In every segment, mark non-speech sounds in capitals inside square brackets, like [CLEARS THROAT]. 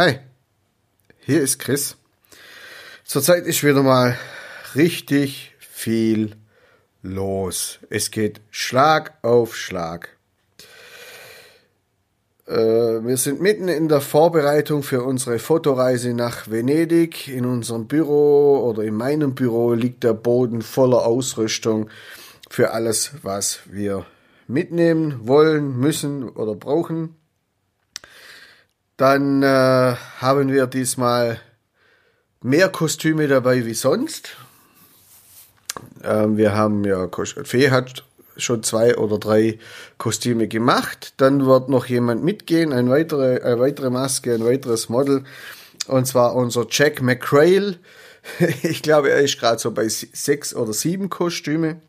Hi, hier ist Chris. Zurzeit ist wieder mal richtig viel los. Es geht Schlag auf Schlag. Äh, wir sind mitten in der Vorbereitung für unsere Fotoreise nach Venedig. In unserem Büro oder in meinem Büro liegt der Boden voller Ausrüstung für alles, was wir mitnehmen wollen, müssen oder brauchen. Dann äh, haben wir diesmal mehr Kostüme dabei wie sonst. Ähm, wir haben ja, Fee hat schon zwei oder drei Kostüme gemacht. Dann wird noch jemand mitgehen, eine weitere, eine weitere Maske, ein weiteres Model. Und zwar unser Jack McCrail. [LAUGHS] Ich glaube, er ist gerade so bei sechs oder sieben Kostüme.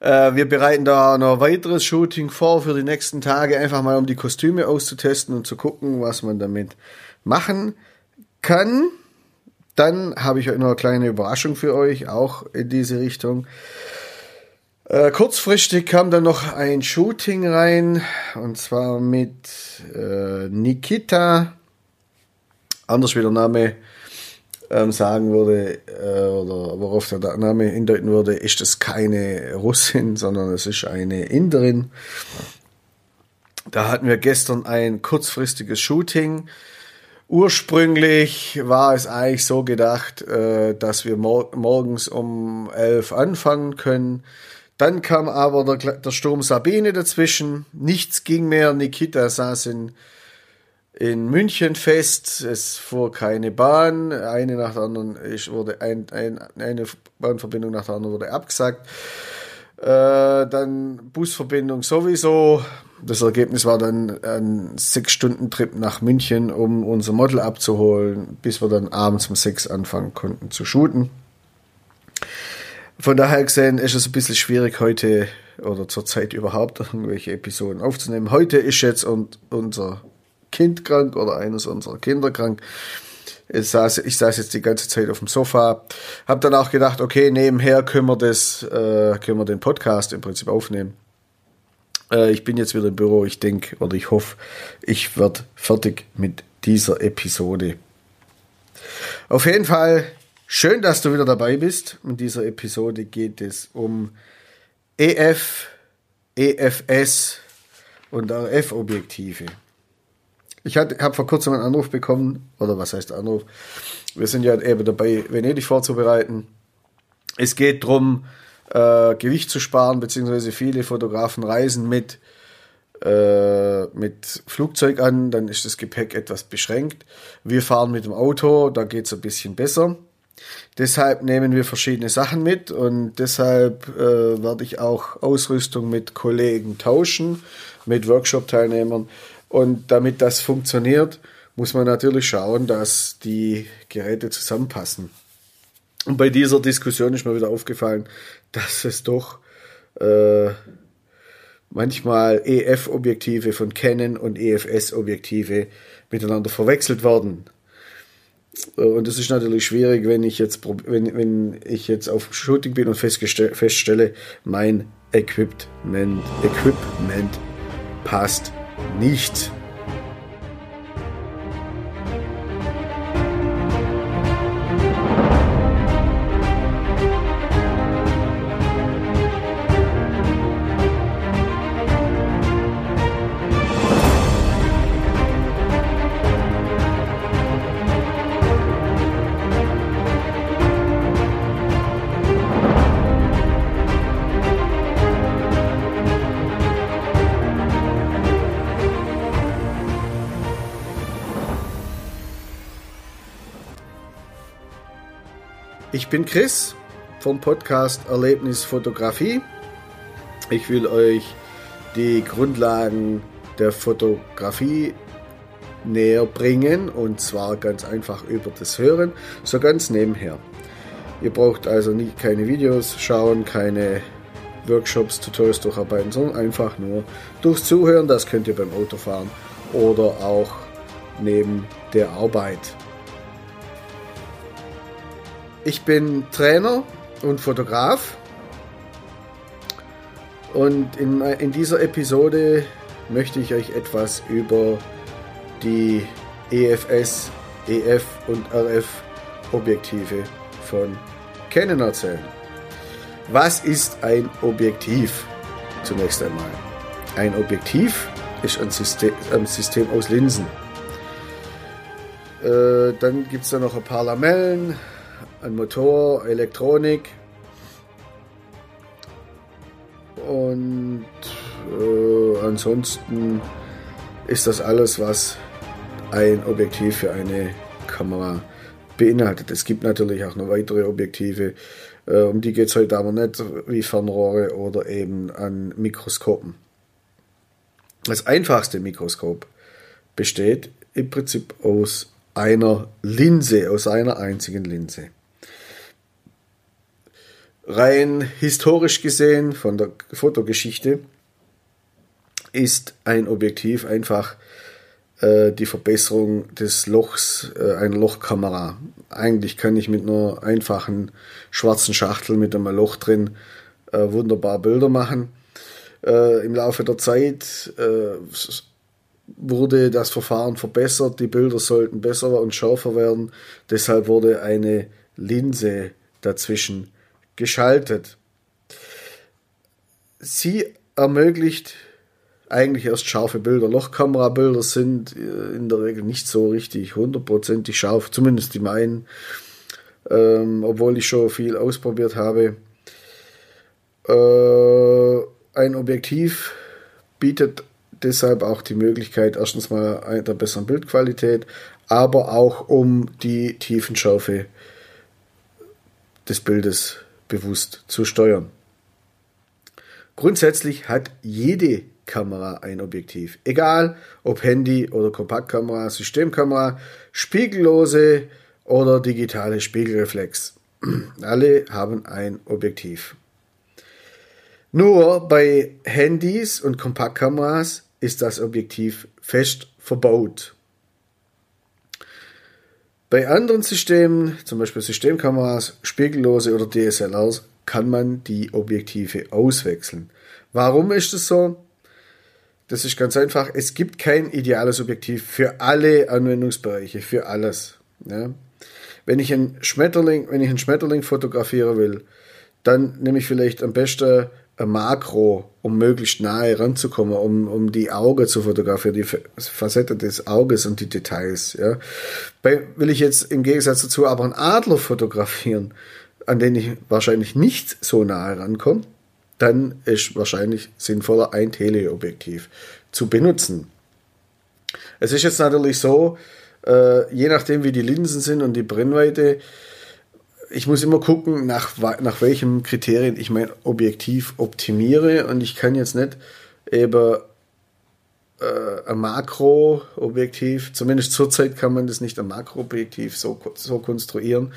Äh, wir bereiten da noch weiteres Shooting vor für die nächsten Tage, einfach mal um die Kostüme auszutesten und zu gucken, was man damit machen kann. Dann habe ich noch eine kleine Überraschung für euch, auch in diese Richtung. Äh, kurzfristig kam dann noch ein Shooting rein, und zwar mit äh, Nikita, anders wie der Name ähm, sagen würde, äh, oder worauf der Name hindeuten würde, ist es keine Russin, sondern es ist eine Inderin. Da hatten wir gestern ein kurzfristiges Shooting. Ursprünglich war es eigentlich so gedacht, äh, dass wir mor morgens um elf anfangen können. Dann kam aber der, der Sturm Sabine dazwischen. Nichts ging mehr. Nikita saß in in München fest. Es fuhr keine Bahn. Eine nach der anderen ist, wurde ein, ein, eine Bahnverbindung nach der anderen wurde abgesagt. Äh, dann Busverbindung sowieso. Das Ergebnis war dann ein sechs Stunden Trip nach München, um unser Model abzuholen, bis wir dann abends um sechs anfangen konnten zu shooten. Von daher gesehen ist es ein bisschen schwierig heute oder zurzeit überhaupt [LAUGHS] irgendwelche Episoden aufzunehmen. Heute ist jetzt und unser Kind krank oder eines unserer Kinder krank. Ich saß, ich saß jetzt die ganze Zeit auf dem Sofa, habe dann auch gedacht, okay, nebenher können wir das, äh, können wir den Podcast im Prinzip aufnehmen. Äh, ich bin jetzt wieder im Büro, ich denke oder ich hoffe, ich werde fertig mit dieser Episode. Auf jeden Fall schön, dass du wieder dabei bist. In dieser Episode geht es um EF, EFS und RF-Objektive. Ich habe vor kurzem einen Anruf bekommen, oder was heißt Anruf? Wir sind ja eben dabei, Venedig vorzubereiten. Es geht darum, äh, Gewicht zu sparen, beziehungsweise viele Fotografen reisen mit, äh, mit Flugzeug an, dann ist das Gepäck etwas beschränkt. Wir fahren mit dem Auto, da geht es ein bisschen besser. Deshalb nehmen wir verschiedene Sachen mit und deshalb äh, werde ich auch Ausrüstung mit Kollegen tauschen, mit Workshop-Teilnehmern, und damit das funktioniert, muss man natürlich schauen, dass die Geräte zusammenpassen. Und bei dieser Diskussion ist mir wieder aufgefallen, dass es doch äh, manchmal EF-Objektive von Canon und EFS-Objektive miteinander verwechselt werden. Und es ist natürlich schwierig, wenn ich jetzt, wenn, wenn ich jetzt auf Shooting bin und feststelle, mein Equipment, Equipment passt nicht. Ich bin Chris vom Podcast Erlebnis Fotografie. Ich will euch die Grundlagen der Fotografie näher bringen und zwar ganz einfach über das Hören, so ganz nebenher. Ihr braucht also nicht keine Videos schauen, keine Workshops, Tutorials durcharbeiten, sondern einfach nur durchs Zuhören. Das könnt ihr beim Autofahren oder auch neben der Arbeit. Ich bin Trainer und Fotograf. Und in, in dieser Episode möchte ich euch etwas über die EFS, EF und RF Objektive von Canon erzählen. Was ist ein Objektiv? Zunächst einmal. Ein Objektiv ist ein System, ein System aus Linsen. Äh, dann gibt es da noch ein paar Lamellen, ein Motor, Elektronik. Und äh, ansonsten ist das alles, was ein Objektiv für eine Kamera beinhaltet. Es gibt natürlich auch noch weitere Objektive, äh, um die geht es heute aber nicht wie Fernrohre oder eben an Mikroskopen. Das einfachste Mikroskop besteht im Prinzip aus einer Linse, aus einer einzigen Linse. Rein historisch gesehen von der Fotogeschichte ist ein Objektiv einfach äh, die Verbesserung des Lochs äh, einer Lochkamera. Eigentlich kann ich mit einer einfachen schwarzen Schachtel mit einem Loch drin äh, wunderbar Bilder machen. Äh, Im Laufe der Zeit äh, wurde das Verfahren verbessert, die Bilder sollten besser und schärfer werden. Deshalb wurde eine Linse dazwischen geschaltet. Sie ermöglicht eigentlich erst scharfe Bilder. Lochkamerabilder sind äh, in der Regel nicht so richtig hundertprozentig scharf, zumindest die meinen, ähm, obwohl ich schon viel ausprobiert habe. Äh, ein Objektiv bietet deshalb auch die Möglichkeit, erstens mal einer besseren Bildqualität, aber auch um die Tiefenschärfe des Bildes bewusst zu steuern. Grundsätzlich hat jede Kamera ein Objektiv. Egal ob Handy oder Kompaktkamera, Systemkamera, spiegellose oder digitale Spiegelreflex. [CLEARS THROAT] Alle haben ein Objektiv. Nur bei Handys und Kompaktkameras ist das Objektiv fest verbaut. Bei anderen Systemen, zum Beispiel Systemkameras, Spiegellose oder DSLRs, kann man die Objektive auswechseln. Warum ist es so? Das ist ganz einfach. Es gibt kein ideales Objektiv für alle Anwendungsbereiche, für alles. Ja? Wenn ich einen Schmetterling, wenn ich einen Schmetterling fotografieren will, dann nehme ich vielleicht am besten Makro, um möglichst nahe ranzukommen, um, um die Auge zu fotografieren, die Facette des Auges und die Details. Ja. Bei, will ich jetzt im Gegensatz dazu aber einen Adler fotografieren, an den ich wahrscheinlich nicht so nahe rankomme, dann ist wahrscheinlich sinnvoller, ein Teleobjektiv zu benutzen. Es ist jetzt natürlich so, äh, je nachdem wie die Linsen sind und die Brennweite, ich muss immer gucken, nach, nach welchen Kriterien ich mein Objektiv optimiere und ich kann jetzt nicht eben äh, ein Makroobjektiv, zumindest zurzeit kann man das nicht ein Makroobjektiv so, so konstruieren,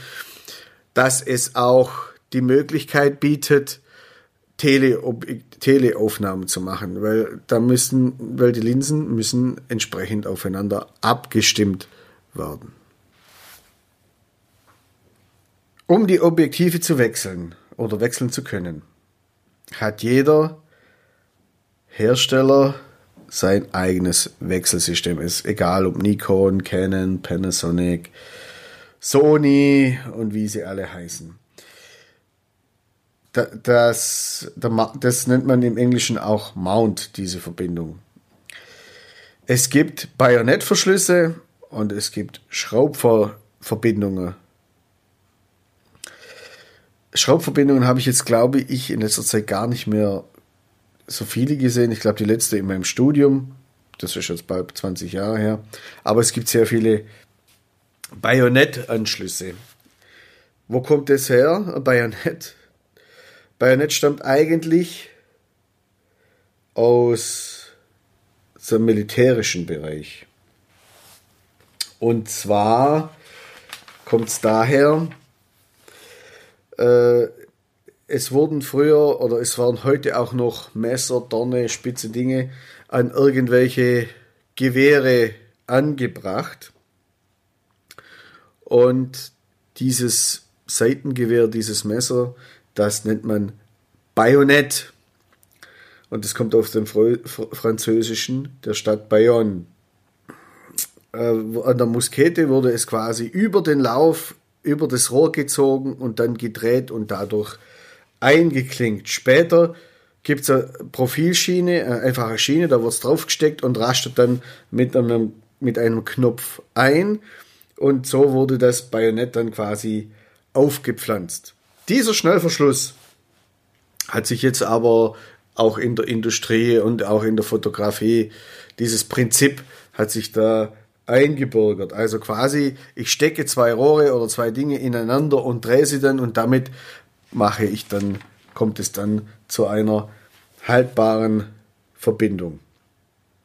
dass es auch die Möglichkeit bietet, Tele Teleaufnahmen zu machen, weil da müssen, weil die Linsen müssen entsprechend aufeinander abgestimmt werden. Um die Objektive zu wechseln oder wechseln zu können, hat jeder Hersteller sein eigenes Wechselsystem. Ist egal ob Nikon, Canon, Panasonic, Sony und wie sie alle heißen. Das, das nennt man im Englischen auch Mount, diese Verbindung. Es gibt Bajonettverschlüsse und es gibt Schraubverbindungen Schraubverbindungen habe ich jetzt, glaube ich, in letzter Zeit gar nicht mehr so viele gesehen. Ich glaube, die letzte in meinem Studium, das ist jetzt bald 20 Jahre her. Aber es gibt sehr viele Bajonettanschlüsse. Wo kommt das her? Bajonett. Bajonett stammt eigentlich aus dem militärischen Bereich. Und zwar kommt es daher, äh, es wurden früher oder es waren heute auch noch Messer, Dorne, spitze Dinge an irgendwelche Gewehre angebracht. Und dieses Seitengewehr, dieses Messer, das nennt man Bajonett. Und es kommt aus dem Französischen der Stadt Bayonne. äh, an der Muskete wurde es quasi über den Lauf, über das Rohr gezogen und dann gedreht und dadurch eingeklinkt. Später gibt es eine Profilschiene, eine einfache Schiene, da wird es draufgesteckt und rastet dann mit einem, mit einem Knopf ein. Und so wurde das Bajonett dann quasi aufgepflanzt. Dieser Schnellverschluss hat sich jetzt aber auch in der Industrie und auch in der Fotografie, dieses Prinzip hat sich da eingebürgert. Also quasi, ich stecke zwei Rohre oder zwei Dinge ineinander und drehe sie dann und damit mache ich dann, kommt es dann zu einer haltbaren Verbindung.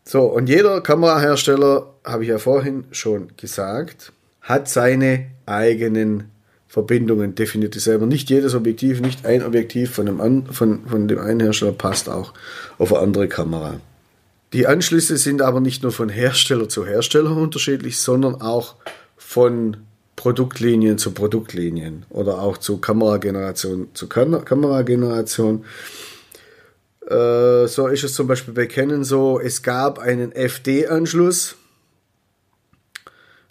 So, und jeder Kamerahersteller, habe ich ja vorhin schon gesagt, hat seine eigenen Verbindungen, definiert die selber. Nicht jedes Objektiv, nicht ein Objektiv von dem, von, von dem einen Hersteller passt auch auf eine andere Kamera. Die Anschlüsse sind aber nicht nur von Hersteller zu Hersteller unterschiedlich, sondern auch von Produktlinien zu Produktlinien oder auch zu Kamerageneration zu Kam Kamerageneration. Äh, so ist es zum Beispiel bei Canon so, es gab einen FD-Anschluss.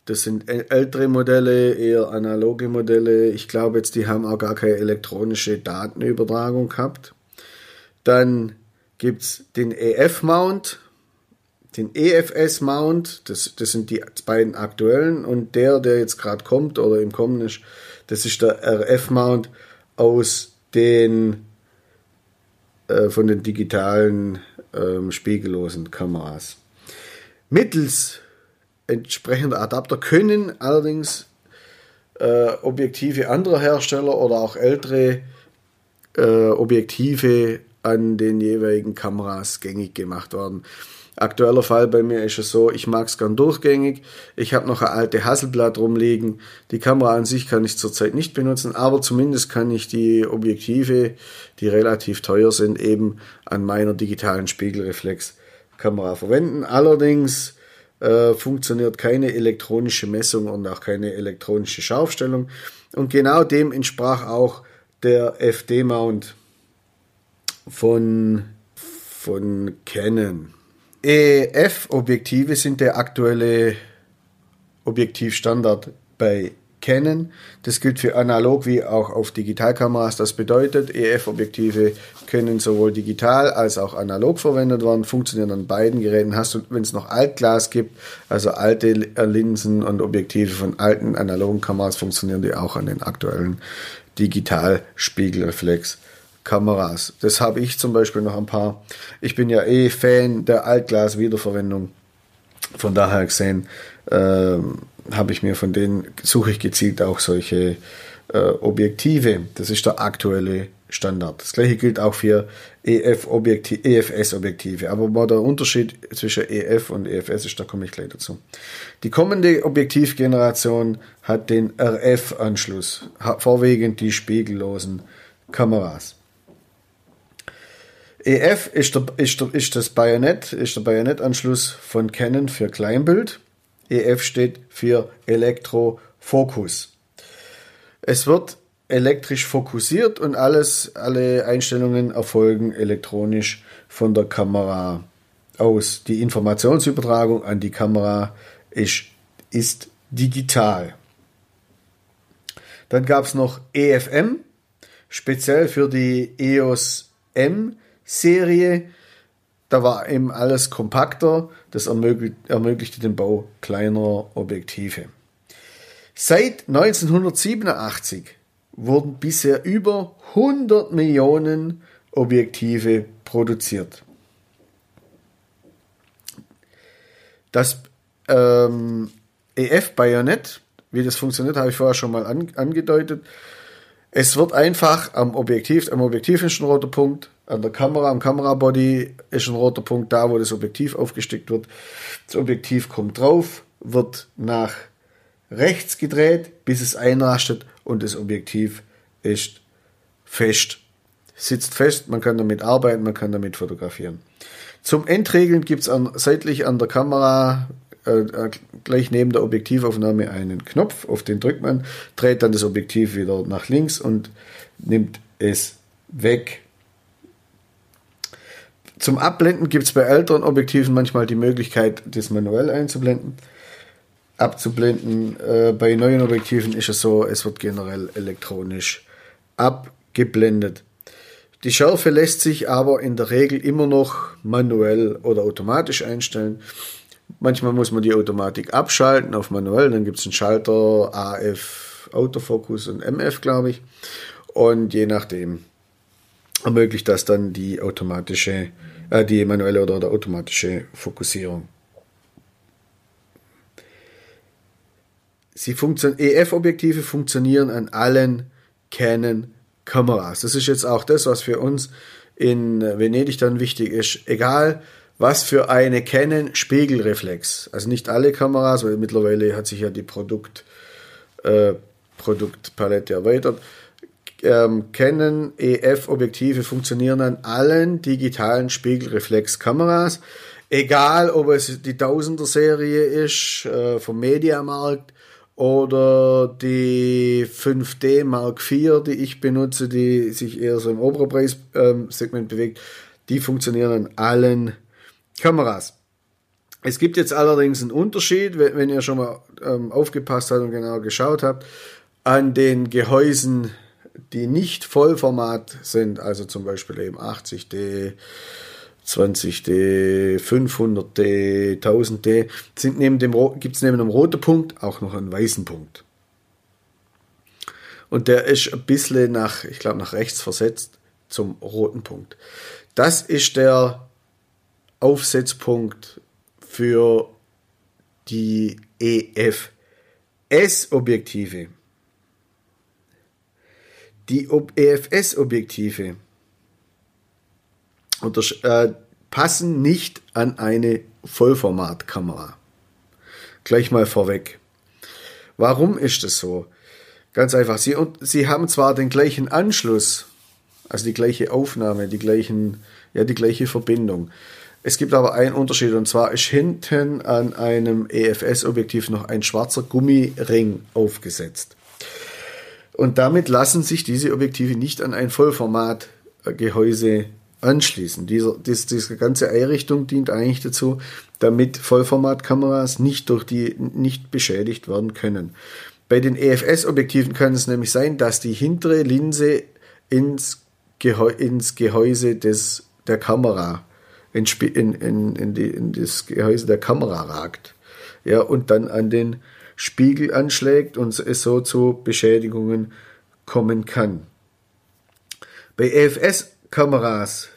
Das sind ältere Modelle, eher analoge Modelle. Ich glaube jetzt, die haben auch gar keine elektronische Datenübertragung gehabt. Dann gibt es den EF-Mount, den EFS-Mount, das, das sind die beiden aktuellen, und der, der jetzt gerade kommt oder im Kommen ist, das ist der RF-Mount aus den äh, von den digitalen ähm, spiegellosen Kameras. Mittels entsprechender Adapter können allerdings äh, Objektive anderer Hersteller oder auch ältere äh, Objektive an den jeweiligen Kameras gängig gemacht werden. Aktueller Fall bei mir ist es so, ich mag es gern durchgängig. Ich habe noch eine alte Hasselblatt rumliegen. Die Kamera an sich kann ich zurzeit nicht benutzen, aber zumindest kann ich die Objektive, die relativ teuer sind, eben an meiner digitalen Spiegelreflexkamera verwenden. Allerdings äh, funktioniert keine elektronische Messung und auch keine elektronische Scharfstellung. Und genau dem entsprach auch der FD-Mount von, von Canon. EF-Objektive sind der aktuelle Objektivstandard bei Canon. Das gilt für analog wie auch auf Digitalkameras. Das bedeutet, EF-Objektive können sowohl digital als auch analog verwendet werden, funktionieren an beiden Geräten. Hast du, wenn es noch Altglas gibt, also alte Linsen und Objektive von alten analogen Kameras, funktionieren die auch an den aktuellen Digital-Spiegelreflex. Kameras. Das habe ich zum Beispiel noch ein paar. Ich bin ja eh Fan der Altglas-Wiederverwendung. Von daher gesehen ähm, habe ich mir von denen, suche ich gezielt auch solche äh, Objektive. Das ist der aktuelle Standard. Das gleiche gilt auch für EF EFS-Objektive. Aber der Unterschied zwischen EF und EFS ist, da komme ich gleich dazu. Die kommende Objektivgeneration hat den RF-Anschluss, vorwiegend die spiegellosen Kameras. EF ist, der, ist, der, ist das Bajonett, ist der Bajonettanschluss von Canon für Kleinbild. EF steht für Elektrofokus. Es wird elektrisch fokussiert und alles, alle Einstellungen erfolgen elektronisch von der Kamera aus. Die Informationsübertragung an die Kamera ist, ist digital. Dann gab es noch EFM, speziell für die EOS M Serie. Da war eben alles kompakter. Das ermöglichte den Bau kleinerer Objektive. Seit 1987 wurden bisher über 100 Millionen Objektive produziert. Das ähm, EF-Bajonett, wie das funktioniert, habe ich vorher schon mal an, angedeutet. Es wird einfach am Objektiv, am Objektiv ist ein roter Punkt, an der Kamera, am Kamerabody ist ein roter Punkt da, wo das Objektiv aufgesteckt wird. Das Objektiv kommt drauf, wird nach rechts gedreht, bis es einrastet und das Objektiv ist fest. Sitzt fest, man kann damit arbeiten, man kann damit fotografieren. Zum Entregeln gibt es seitlich an der Kamera äh, äh, gleich neben der Objektivaufnahme einen Knopf, auf den drückt man, dreht dann das Objektiv wieder nach links und nimmt es weg. Zum Abblenden gibt es bei älteren Objektiven manchmal die Möglichkeit, das manuell einzublenden. abzublenden. Äh, bei neuen Objektiven ist es so, es wird generell elektronisch abgeblendet. Die Schärfe lässt sich aber in der Regel immer noch manuell oder automatisch einstellen. Manchmal muss man die Automatik abschalten auf manuell, dann gibt es einen Schalter AF Autofokus und MF, glaube ich. Und je nachdem ermöglicht das dann die automatische, äh, die manuelle oder, oder automatische Fokussierung. Sie funktionieren, EF-Objektive funktionieren an allen Canon-Kameras. Das ist jetzt auch das, was für uns in Venedig dann wichtig ist. Egal, was für eine Canon Spiegelreflex. Also nicht alle Kameras, weil mittlerweile hat sich ja die Produkt, äh, Produktpalette erweitert. Ähm, Canon EF Objektive funktionieren an allen digitalen Spiegelreflexkameras. Egal, ob es die Tausender Serie ist äh, vom Mediamarkt oder die 5D Mark IV, die ich benutze, die sich eher so im Oberpreissegment ähm, bewegt, die funktionieren an allen Kameras. Es gibt jetzt allerdings einen Unterschied, wenn ihr schon mal ähm, aufgepasst habt und genau geschaut habt, an den Gehäusen, die nicht Vollformat sind, also zum Beispiel eben 80D, 20D, 500D, 1000D, sind neben dem, gibt es neben dem roten Punkt auch noch einen weißen Punkt. Und der ist ein bisschen nach, ich glaube, nach rechts versetzt zum roten Punkt. Das ist der Aufsetzpunkt für die EFS-Objektive. Die EFS-Objektive äh, passen nicht an eine Vollformatkamera. Gleich mal vorweg. Warum ist das so? Ganz einfach. Sie, sie haben zwar den gleichen Anschluss, also die gleiche Aufnahme, die gleichen, ja, die gleiche Verbindung. Es gibt aber einen Unterschied und zwar ist hinten an einem EFS-Objektiv noch ein schwarzer Gummiring aufgesetzt. Und damit lassen sich diese Objektive nicht an ein Vollformatgehäuse anschließen. Diese, dies, diese ganze Einrichtung dient eigentlich dazu, damit Vollformatkameras nicht durch die nicht beschädigt werden können. Bei den EFS-Objektiven kann es nämlich sein, dass die hintere Linse ins, Gehäu ins Gehäuse des, der Kamera, in, in, in, die, in das Gehäuse der Kamera ragt. Ja, und dann an den Spiegel anschlägt und es so zu Beschädigungen kommen kann. Bei EFS-Kameras,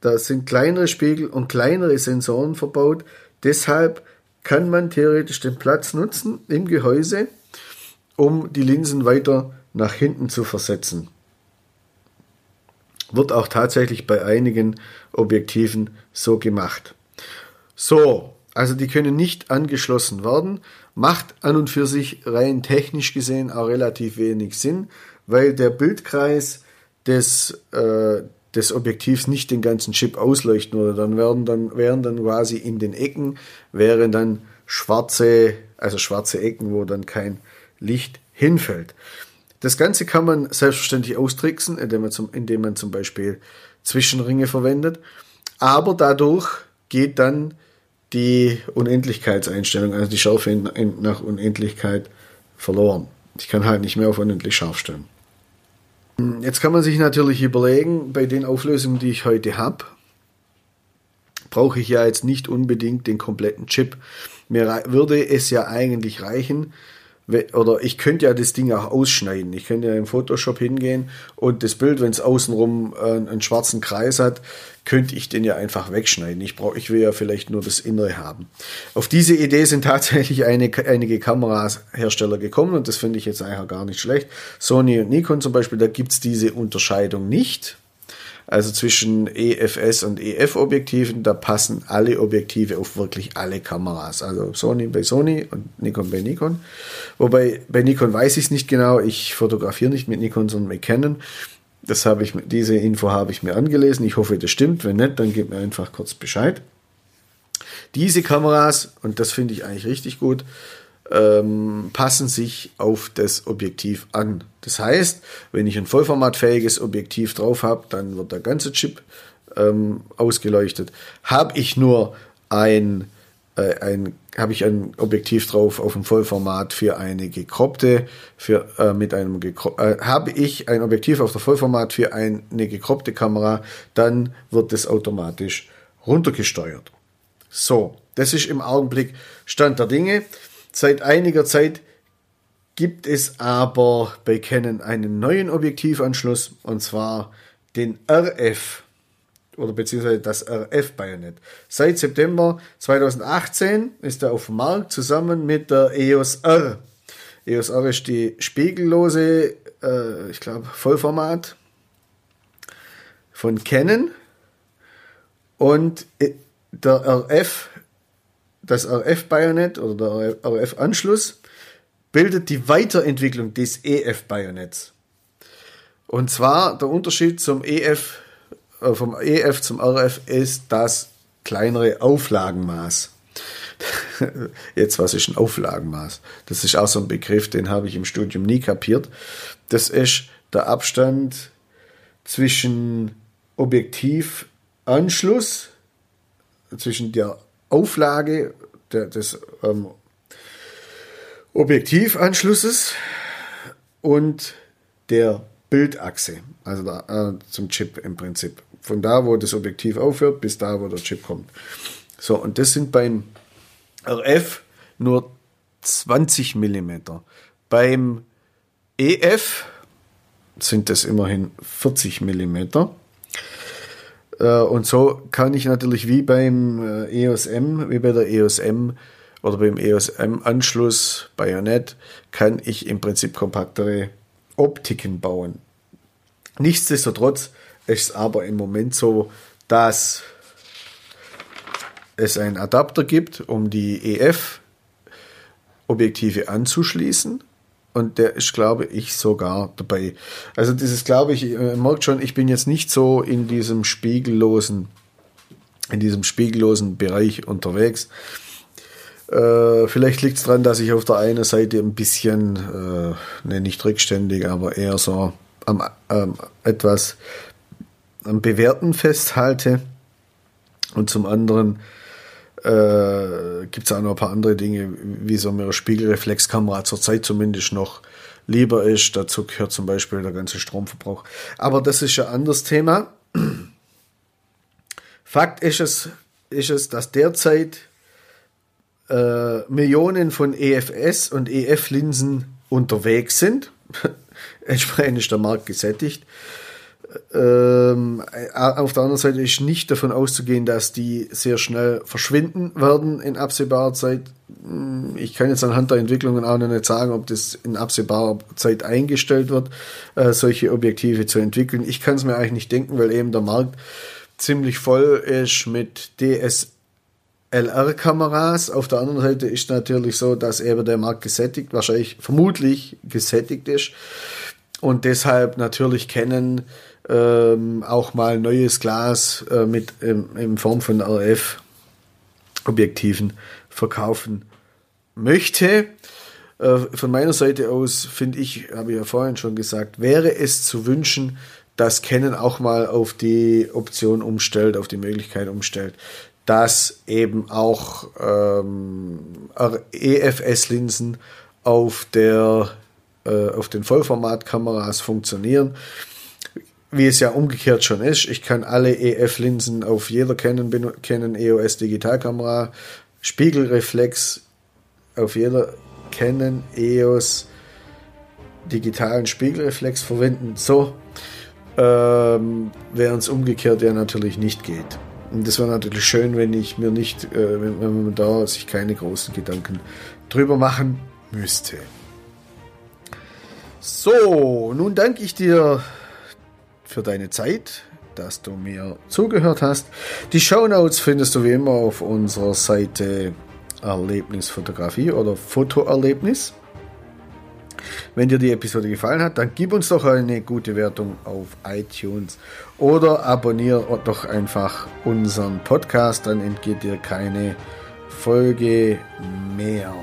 da sind kleinere Spiegel und kleinere Sensoren verbaut, deshalb kann man theoretisch den Platz nutzen im Gehäuse, um die Linsen weiter nach hinten zu versetzen. Wird auch tatsächlich bei einigen Objektiven so gemacht. So, also die können nicht angeschlossen werden. Macht an und für sich rein technisch gesehen auch relativ wenig Sinn, weil der Bildkreis des, äh, des Objektivs nicht den ganzen Chip ausleuchten würde. Dann werden dann, wären dann quasi in den Ecken, wären dann schwarze, also schwarze Ecken, wo dann kein Licht hinfällt. Das Ganze kann man selbstverständlich austricksen, indem man zum, indem man zum Beispiel Zwischenringe verwendet. Aber dadurch geht dann die Unendlichkeitseinstellung, also die Schärfe nach Unendlichkeit verloren. Ich kann halt nicht mehr auf unendlich scharf stellen. Jetzt kann man sich natürlich überlegen, bei den Auflösungen, die ich heute habe, brauche ich ja jetzt nicht unbedingt den kompletten Chip. Mir würde es ja eigentlich reichen, oder ich könnte ja das Ding auch ausschneiden. Ich könnte ja im Photoshop hingehen und das Bild, wenn es außenrum äh, einen schwarzen Kreis hat, könnte ich den ja einfach wegschneiden. Ich brauche, ich will ja vielleicht nur das Innere haben. Auf diese Idee sind [LAUGHS] tatsächlich eine, einige Kamerahersteller gekommen und das finde ich jetzt eigentlich gar nicht schlecht. Sony und Nikon zum Beispiel, da gibt es diese Unterscheidung nicht. Also zwischen EFS und EF-Objektiven, da passen alle Objektive auf wirklich alle Kameras. Also Sony bei Sony und Nikon bei Nikon. Wobei bei Nikon weiß ich es nicht genau. Ich fotografiere nicht mit Nikon, sondern mit Canon. Das habe ich, diese Info habe ich mir angelesen. Ich hoffe, das stimmt. Wenn nicht, dann gebt mir einfach kurz Bescheid. Diese Kameras, und das finde ich eigentlich richtig gut, ähm, passen sich auf das Objektiv an. Das heißt, wenn ich ein vollformatfähiges Objektiv drauf habe, dann wird der ganze Chip ähm, ausgeleuchtet. Habe ich nur ein, äh, ein, habe ich ein Objektiv drauf auf dem Vollformat für eine gekroppte, für äh, mit einem äh, habe ich ein Objektiv auf der Vollformat für eine gekroppte Kamera, dann wird das automatisch runtergesteuert. So, das ist im Augenblick Stand der Dinge. Seit einiger Zeit gibt es aber bei Canon einen neuen Objektivanschluss und zwar den RF oder beziehungsweise das RF-Bajonett. Seit September 2018 ist er auf dem Markt zusammen mit der EOS R. EOS R ist die spiegellose, äh, ich glaube, Vollformat von Canon. Und äh, der RF, das RF-Bajonett oder der RF-Anschluss bildet die Weiterentwicklung des EF-Bajonetts. Und zwar der Unterschied zum EF äh, vom EF zum RF ist das kleinere Auflagenmaß. [LAUGHS] Jetzt, was ist ein Auflagenmaß? Das ist auch so ein Begriff, den habe ich im Studium nie kapiert. Das ist der Abstand zwischen Objektivanschluss, zwischen der Auflage der, des ähm, Objektivanschlusses und der Bildachse, also da, äh, zum Chip im Prinzip. Von da, wo das Objektiv aufhört, bis da, wo der Chip kommt. So, und das sind beim RF nur 20 mm. Beim EF sind das immerhin 40 mm. Äh, und so kann ich natürlich wie beim äh, EOS M, wie bei der EOS M oder beim EOS M Anschluss Bayonet, kann ich im Prinzip kompaktere Optiken bauen. Nichtsdestotrotz ist es aber im Moment so, dass es einen Adapter gibt, um die EF-Objektive anzuschließen. Und der ist, glaube ich, sogar dabei. Also dieses, glaube ich, ihr merkt schon, ich bin jetzt nicht so in diesem spiegellosen, in diesem spiegellosen Bereich unterwegs. Äh, vielleicht liegt es daran, dass ich auf der einen Seite ein bisschen, äh, ne, nicht rückständig, aber eher so am, ähm, etwas am Bewerten festhalte. Und zum anderen äh, gibt es auch noch ein paar andere Dinge, wie so eine Spiegelreflexkamera zurzeit zumindest noch lieber ist. Dazu gehört zum Beispiel der ganze Stromverbrauch. Aber das ist ein anderes Thema. Fakt ist es, ist es dass derzeit äh, Millionen von EFS und EF-Linsen unterwegs sind. [LAUGHS] Entsprechend ist der Markt gesättigt. Ähm, äh, auf der anderen Seite ist nicht davon auszugehen, dass die sehr schnell verschwinden werden in absehbarer Zeit. Hm, ich kann jetzt anhand der Entwicklungen auch noch nicht sagen, ob das in absehbarer Zeit eingestellt wird, äh, solche Objektive zu entwickeln. Ich kann es mir eigentlich nicht denken, weil eben der Markt ziemlich voll ist mit DS LR-Kameras. Auf der anderen Seite ist natürlich so, dass eben der Markt gesättigt, wahrscheinlich vermutlich gesättigt ist und deshalb natürlich kennen ähm, auch mal neues Glas äh, mit ähm, in Form von RF Objektiven verkaufen möchte. Äh, von meiner Seite aus finde ich, habe ich ja vorhin schon gesagt, wäre es zu wünschen, dass Canon auch mal auf die Option umstellt, auf die Möglichkeit umstellt, dass eben auch ähm, EFS-Linsen auf der äh, auf den Vollformatkameras funktionieren. Wie es ja umgekehrt schon ist, ich kann alle EF-Linsen auf jeder Canon, Canon EOS Digitalkamera, Spiegelreflex auf jeder Canon EOS digitalen Spiegelreflex verwenden. So, ähm, während es umgekehrt ja natürlich nicht geht. Und das wäre natürlich schön, wenn ich mir nicht, äh, wenn, wenn man da sich keine großen Gedanken drüber machen müsste. So, nun danke ich dir für deine Zeit, dass du mir zugehört hast. Die Show Notes findest du wie immer auf unserer Seite Erlebnisfotografie oder Fotoerlebnis. Wenn dir die Episode gefallen hat, dann gib uns doch eine gute Wertung auf iTunes oder abonniere doch einfach unseren Podcast, dann entgeht dir keine Folge mehr.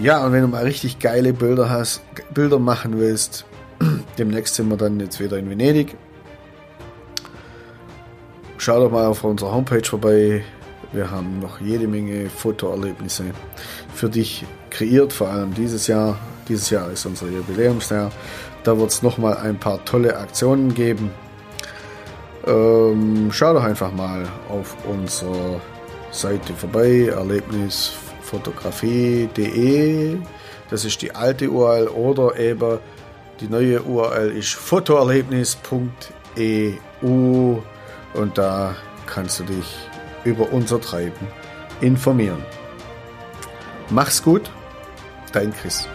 Ja, und wenn du mal richtig geile Bilder hast, Bilder machen willst, [CLEARS THROAT] demnächst sind wir dann jetzt wieder in Venedig. Schau doch mal auf unserer Homepage vorbei Wir haben noch jede Menge Fotoerlebnisse für dich kreiert, vor allem dieses Jahr. Dieses Jahr ist unser Jubiläumsjahr. Da wird es nochmal ein paar tolle Aktionen geben. Ähm, schau doch einfach mal auf unserer Seite vorbei, erlebnisfotografie.de. Das ist die alte URL oder eben die neue URL ist fotoerlebnis.eu und da kannst du dich über unser Treiben informieren. Mach's gut, dein Chris.